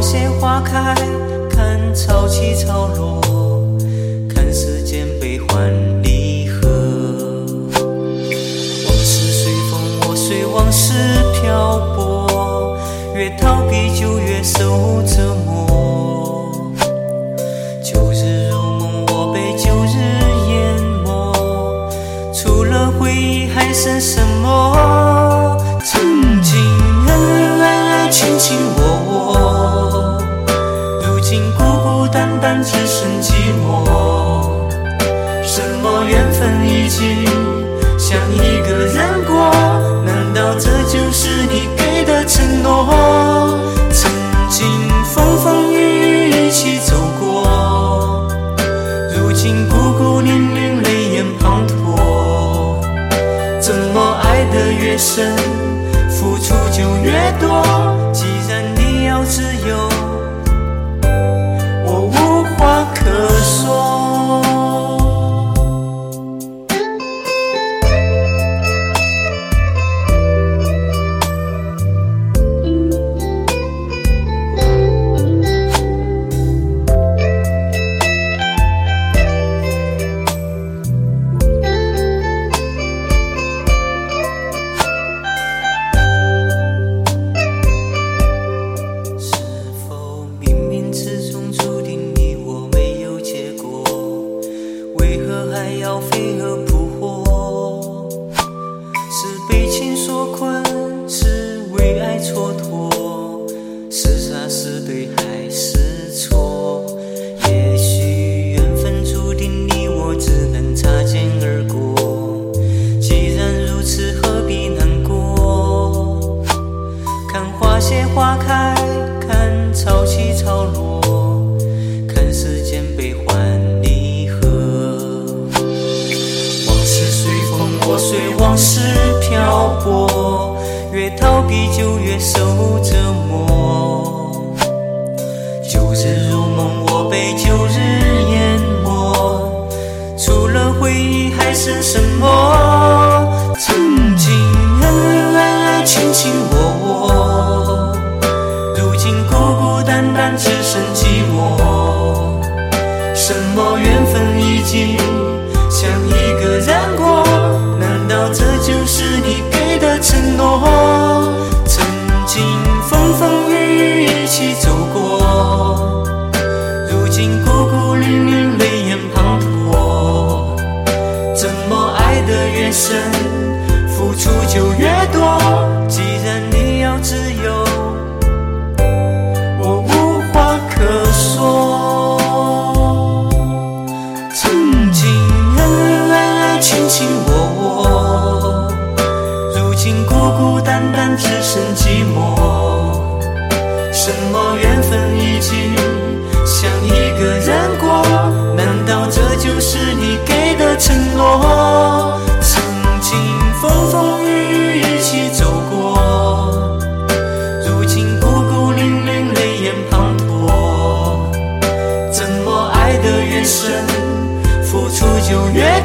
花谢花开，看潮起潮落，看世间悲欢只剩寂寞。什么缘分已经像一个人过？难道这就是你给的承诺？曾经风风雨雨一起走过，如今孤孤零零泪眼滂沱。怎么爱得越深，付出就越多？既然你要自由，要飞蛾扑火？是被情所困，是为爱蹉跎，是傻是对还是错？也许缘分注定你我只能擦肩而过。既然如此，何必难过？看花谢花开，越逃避就越受折磨。旧日如梦，我被旧日淹没，除了回忆还剩什么？曾经恩恩爱卿卿我我，如今孤孤单单只剩寂寞。什么缘分已经像一个人过？如今孤孤零零泪眼滂沱。怎么爱得越深，付出就越多？既然你要自由，我无话可说。曾经恩恩爱卿卿我我，如今孤孤单单只剩寂寞。什么缘分已经深，付出就越？